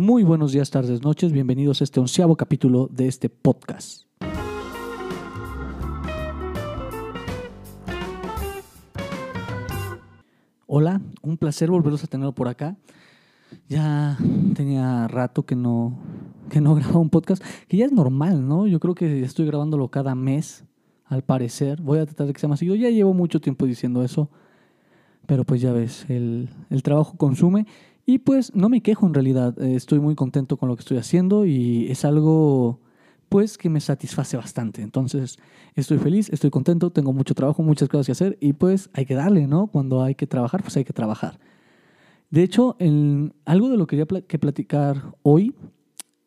Muy buenos días, tardes, noches. Bienvenidos a este onceavo capítulo de este podcast. Hola, un placer volveros a tenerlo por acá. Ya tenía rato que no, que no grababa un podcast, que ya es normal, ¿no? Yo creo que estoy grabándolo cada mes, al parecer. Voy a tratar de que sea más seguido. Ya llevo mucho tiempo diciendo eso, pero pues ya ves, el, el trabajo consume y pues no me quejo en realidad, eh, estoy muy contento con lo que estoy haciendo y es algo pues que me satisface bastante. Entonces estoy feliz, estoy contento, tengo mucho trabajo, muchas cosas que hacer y pues hay que darle, ¿no? Cuando hay que trabajar, pues hay que trabajar. De hecho, en, algo de lo que quería que platicar hoy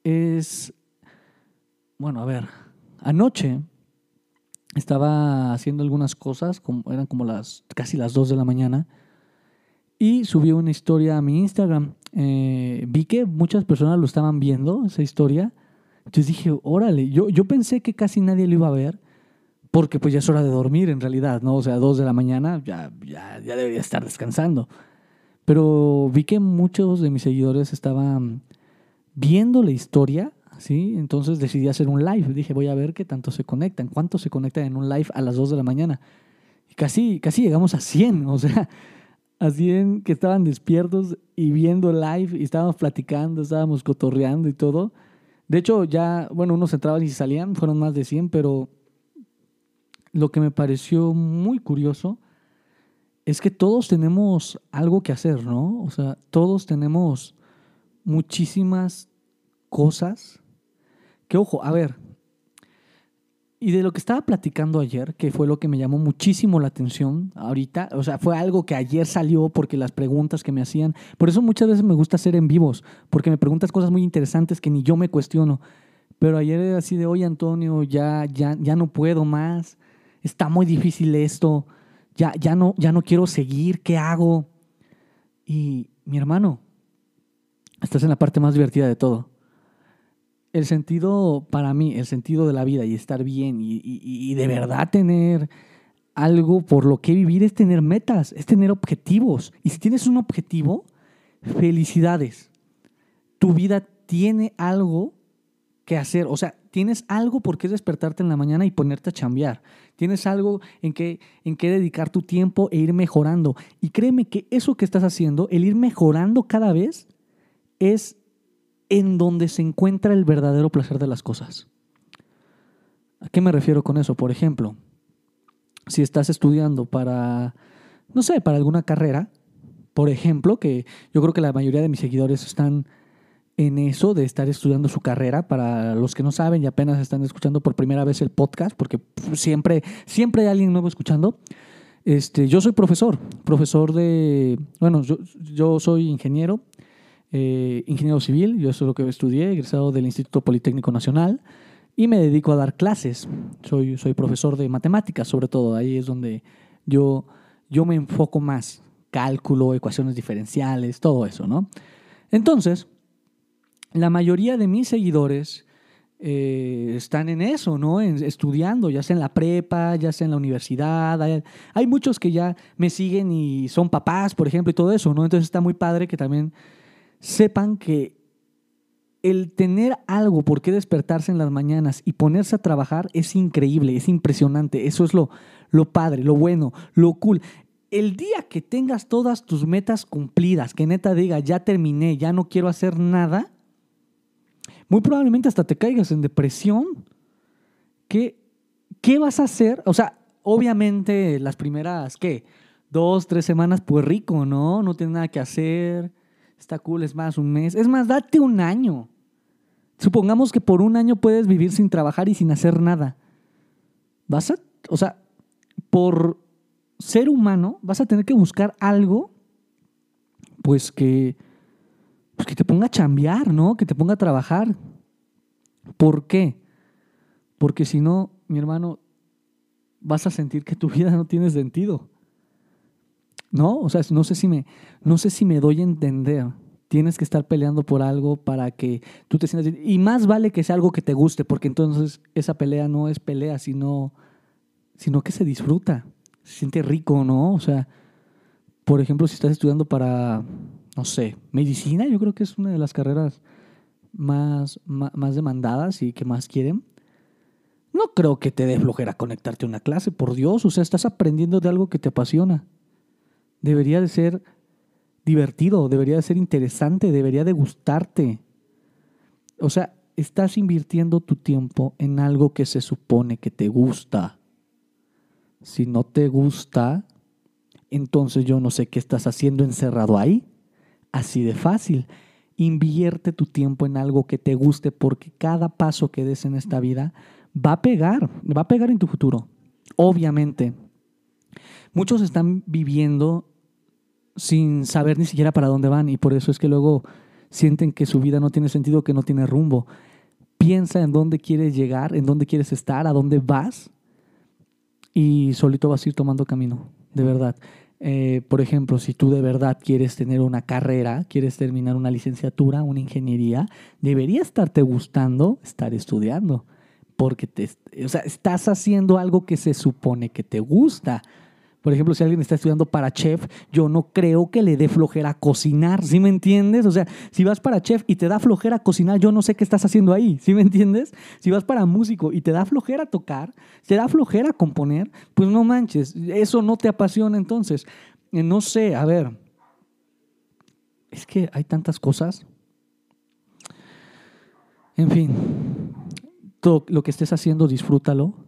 es, bueno, a ver, anoche estaba haciendo algunas cosas, como, eran como las casi las 2 de la mañana y subí una historia a mi Instagram. Eh, vi que muchas personas lo estaban viendo, esa historia. Entonces dije, órale, yo, yo pensé que casi nadie lo iba a ver, porque pues ya es hora de dormir en realidad, ¿no? O sea, dos de la mañana ya, ya, ya debería estar descansando. Pero vi que muchos de mis seguidores estaban viendo la historia, ¿sí? Entonces decidí hacer un live. Dije, voy a ver qué tanto se conectan, cuántos se conectan en un live a las dos de la mañana. Y casi, casi llegamos a 100, o sea, así en que estaban despiertos y viendo live y estábamos platicando, estábamos cotorreando y todo. De hecho, ya, bueno, unos entraban y salían, fueron más de 100, pero lo que me pareció muy curioso es que todos tenemos algo que hacer, ¿no? O sea, todos tenemos muchísimas cosas que, ojo, a ver, y de lo que estaba platicando ayer, que fue lo que me llamó muchísimo la atención ahorita, o sea, fue algo que ayer salió porque las preguntas que me hacían, por eso muchas veces me gusta hacer en vivos, porque me preguntas cosas muy interesantes que ni yo me cuestiono. Pero ayer era así de, oye Antonio, ya, ya, ya no puedo más, está muy difícil esto, ya, ya, no, ya no quiero seguir, ¿qué hago? Y mi hermano, estás en la parte más divertida de todo el sentido para mí, el sentido de la vida y estar bien y, de verdad tener algo por lo que vivir es tener metas, es tener objetivos. Y si tienes un objetivo, felicidades. Tu vida tiene algo que hacer, o sea, tienes algo por qué despertarte en la mañana y ponerte a chambear. Tienes algo en que, en que dedicar tu tiempo e ir mejorando. Y créeme que eso que estás haciendo, el ir mejorando cada vez, es en donde se encuentra el verdadero placer de las cosas. ¿A qué me refiero con eso? Por ejemplo, si estás estudiando para, no sé, para alguna carrera, por ejemplo, que yo creo que la mayoría de mis seguidores están en eso de estar estudiando su carrera. Para los que no saben y apenas están escuchando por primera vez el podcast, porque siempre, siempre hay alguien nuevo escuchando. Este, yo soy profesor, profesor de, bueno, yo, yo soy ingeniero eh, ingeniero civil, yo eso es lo que estudié, egresado del Instituto Politécnico Nacional, y me dedico a dar clases. Soy, soy profesor de matemáticas, sobre todo, ahí es donde yo, yo me enfoco más, cálculo, ecuaciones diferenciales, todo eso, ¿no? Entonces, la mayoría de mis seguidores eh, están en eso, ¿no? estudiando, ya sea en la prepa, ya sea en la universidad. Hay, hay, muchos que ya me siguen y son papás, por ejemplo, y todo eso, ¿no? Entonces está muy padre que también sepan que el tener algo por qué despertarse en las mañanas y ponerse a trabajar es increíble, es impresionante. Eso es lo, lo padre, lo bueno, lo cool. El día que tengas todas tus metas cumplidas, que neta diga, ya terminé, ya no quiero hacer nada, muy probablemente hasta te caigas en depresión. ¿Qué, qué vas a hacer? O sea, obviamente las primeras, ¿qué? Dos, tres semanas, pues rico, ¿no? No tienes nada que hacer Está cool, es más, un mes. Es más, date un año. Supongamos que por un año puedes vivir sin trabajar y sin hacer nada. Vas a, o sea, por ser humano, vas a tener que buscar algo, pues que, pues que te ponga a chambear, ¿no? Que te ponga a trabajar. ¿Por qué? Porque si no, mi hermano, vas a sentir que tu vida no tiene sentido. ¿No? O sea, no sé si me, no sé si me doy a entender. Tienes que estar peleando por algo para que tú te sientas bien. Y más vale que sea algo que te guste, porque entonces esa pelea no es pelea, sino, sino que se disfruta. Se siente rico, ¿no? O sea, por ejemplo, si estás estudiando para, no sé, medicina, yo creo que es una de las carreras más, más, demandadas y que más quieren, no creo que te dé flojera conectarte a una clase, por Dios, o sea, estás aprendiendo de algo que te apasiona. Debería de ser divertido, debería de ser interesante, debería de gustarte. O sea, estás invirtiendo tu tiempo en algo que se supone que te gusta. Si no te gusta, entonces yo no sé qué estás haciendo encerrado ahí. Así de fácil. Invierte tu tiempo en algo que te guste porque cada paso que des en esta vida va a pegar, va a pegar en tu futuro. Obviamente. Muchos están viviendo sin saber ni siquiera para dónde van y por eso es que luego sienten que su vida no tiene sentido, que no tiene rumbo. Piensa en dónde quieres llegar, en dónde quieres estar, a dónde vas y solito vas a ir tomando camino, de verdad. Eh, por ejemplo, si tú de verdad quieres tener una carrera, quieres terminar una licenciatura, una ingeniería, debería estarte gustando estar estudiando, porque te, o sea, estás haciendo algo que se supone que te gusta. Por ejemplo, si alguien está estudiando para chef, yo no creo que le dé flojera cocinar, ¿sí me entiendes? O sea, si vas para chef y te da flojera cocinar, yo no sé qué estás haciendo ahí, ¿sí me entiendes? Si vas para músico y te da flojera tocar, te da flojera componer, pues no manches, eso no te apasiona entonces. Eh, no sé, a ver, es que hay tantas cosas. En fin, todo lo que estés haciendo, disfrútalo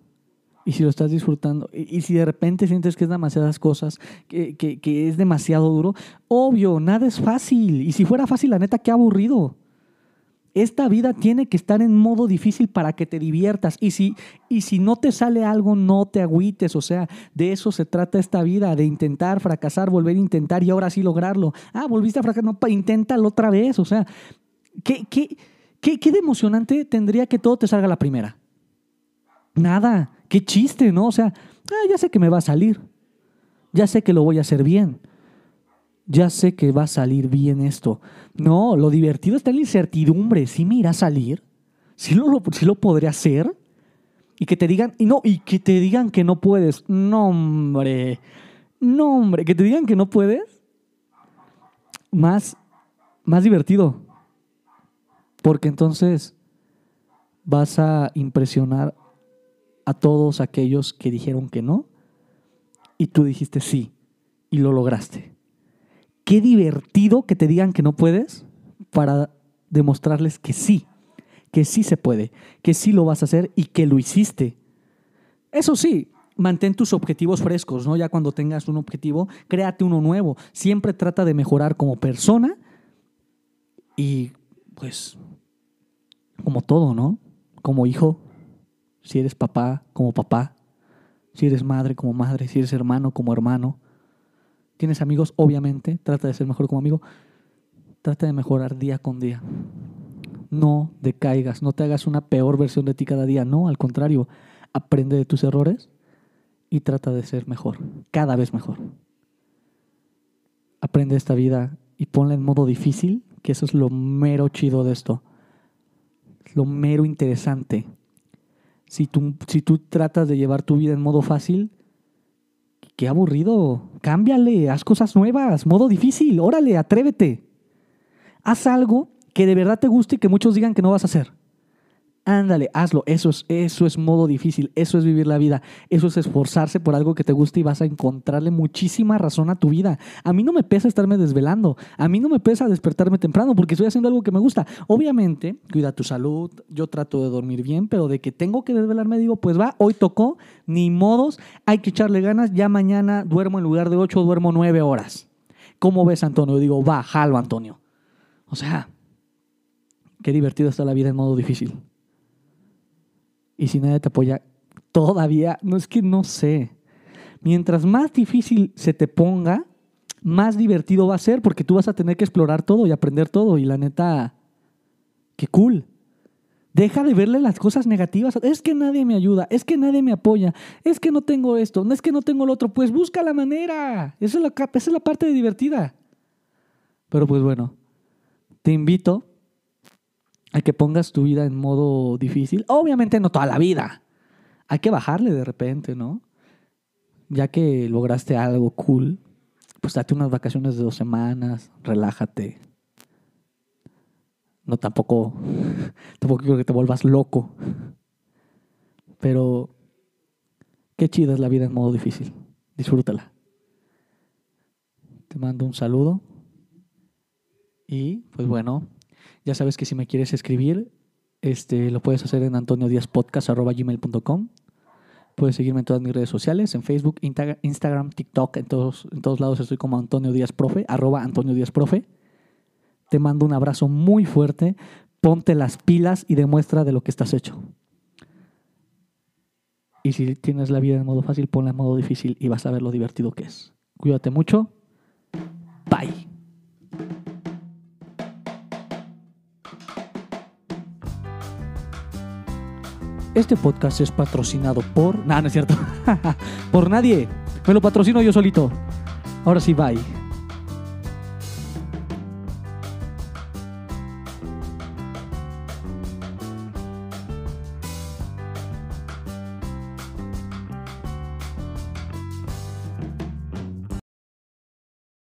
y si lo estás disfrutando, y, si de repente sientes que es demasiadas cosas, que, que, es demasiado duro, obvio, nada es fácil. Y si fuera fácil, la neta, qué aburrido. Esta vida tiene que estar en modo difícil para que te diviertas. Y si, y si no te sale algo, no te agüites. O sea, de eso se trata esta vida, de intentar, fracasar, volver a intentar y ahora sí lograrlo. Ah, volviste a fracasar, no, inténtalo otra vez. O sea, ¿qué, qué, qué, qué emocionante tendría que todo te salga la primera? Nada. Qué chiste, ¿no? O sea, ah, ya sé que me va a salir. Ya sé que lo voy a hacer bien. Ya sé que va a salir bien esto. No, lo divertido está en la incertidumbre. ¿Sí me irá a salir? ¿Sí lo, lo podré hacer? Y que te digan, y no, y que te digan que no puedes. No, hombre. No, hombre. Que te digan que no puedes. Más, más divertido. Porque entonces vas a impresionar a todos aquellos que dijeron que no y tú dijiste sí y lo lograste. Qué divertido que te digan que no puedes para demostrarles que sí, que sí se puede, que sí lo vas a hacer y que lo hiciste. Eso sí, mantén tus objetivos frescos, ¿no? Ya cuando tengas un objetivo, créate uno nuevo. Siempre trata de mejorar como persona y pues como todo, ¿no? Como hijo, si eres papá como papá, si eres madre como madre, si eres hermano como hermano. Tienes amigos, obviamente, trata de ser mejor como amigo. Trata de mejorar día con día. No decaigas, no te hagas una peor versión de ti cada día. No, al contrario, aprende de tus errores y trata de ser mejor, cada vez mejor. Aprende esta vida y ponla en modo difícil, que eso es lo mero chido de esto. Lo mero interesante si tú, si tú tratas de llevar tu vida en modo fácil, qué aburrido. Cámbiale, haz cosas nuevas, modo difícil, órale, atrévete. Haz algo que de verdad te guste y que muchos digan que no vas a hacer. Ándale, hazlo. Eso es, eso es modo difícil. Eso es vivir la vida. Eso es esforzarse por algo que te guste y vas a encontrarle muchísima razón a tu vida. A mí no me pesa estarme desvelando. A mí no me pesa despertarme temprano porque estoy haciendo algo que me gusta. Obviamente, cuida tu salud. Yo trato de dormir bien, pero de que tengo que desvelarme, digo, pues va, hoy tocó, ni modos. Hay que echarle ganas. Ya mañana duermo en lugar de ocho, duermo nueve horas. ¿Cómo ves, Antonio? Digo, va, jalo, Antonio. O sea, qué divertido está la vida en modo difícil. Y si nadie te apoya, todavía, no es que no sé. Mientras más difícil se te ponga, más divertido va a ser porque tú vas a tener que explorar todo y aprender todo. Y la neta, qué cool. Deja de verle las cosas negativas. Es que nadie me ayuda, es que nadie me apoya, es que no tengo esto, no es que no tengo lo otro. Pues busca la manera. Esa es la, esa es la parte divertida. Pero pues bueno, te invito a que pongas tu vida en modo difícil. Obviamente no toda la vida. Hay que bajarle de repente, ¿no? Ya que lograste algo cool, pues date unas vacaciones de dos semanas, relájate. No, tampoco, tampoco quiero que te vuelvas loco. Pero qué chida es la vida en modo difícil. Disfrútala. Te mando un saludo. Y pues bueno, ya sabes que si me quieres escribir, este, lo puedes hacer en antoniodiaspodcast.gmail.com. Puedes seguirme en todas mis redes sociales, en Facebook, Instagram, TikTok, en todos, en todos lados estoy como Antonio Díaz Profe, arroba Antonio Díaz Profe. Te mando un abrazo muy fuerte, ponte las pilas y demuestra de lo que estás hecho. Y si tienes la vida en modo fácil, ponla en modo difícil y vas a ver lo divertido que es. Cuídate mucho. Bye. Este podcast es patrocinado por... No, no es cierto. por nadie. Me lo patrocino yo solito. Ahora sí, bye.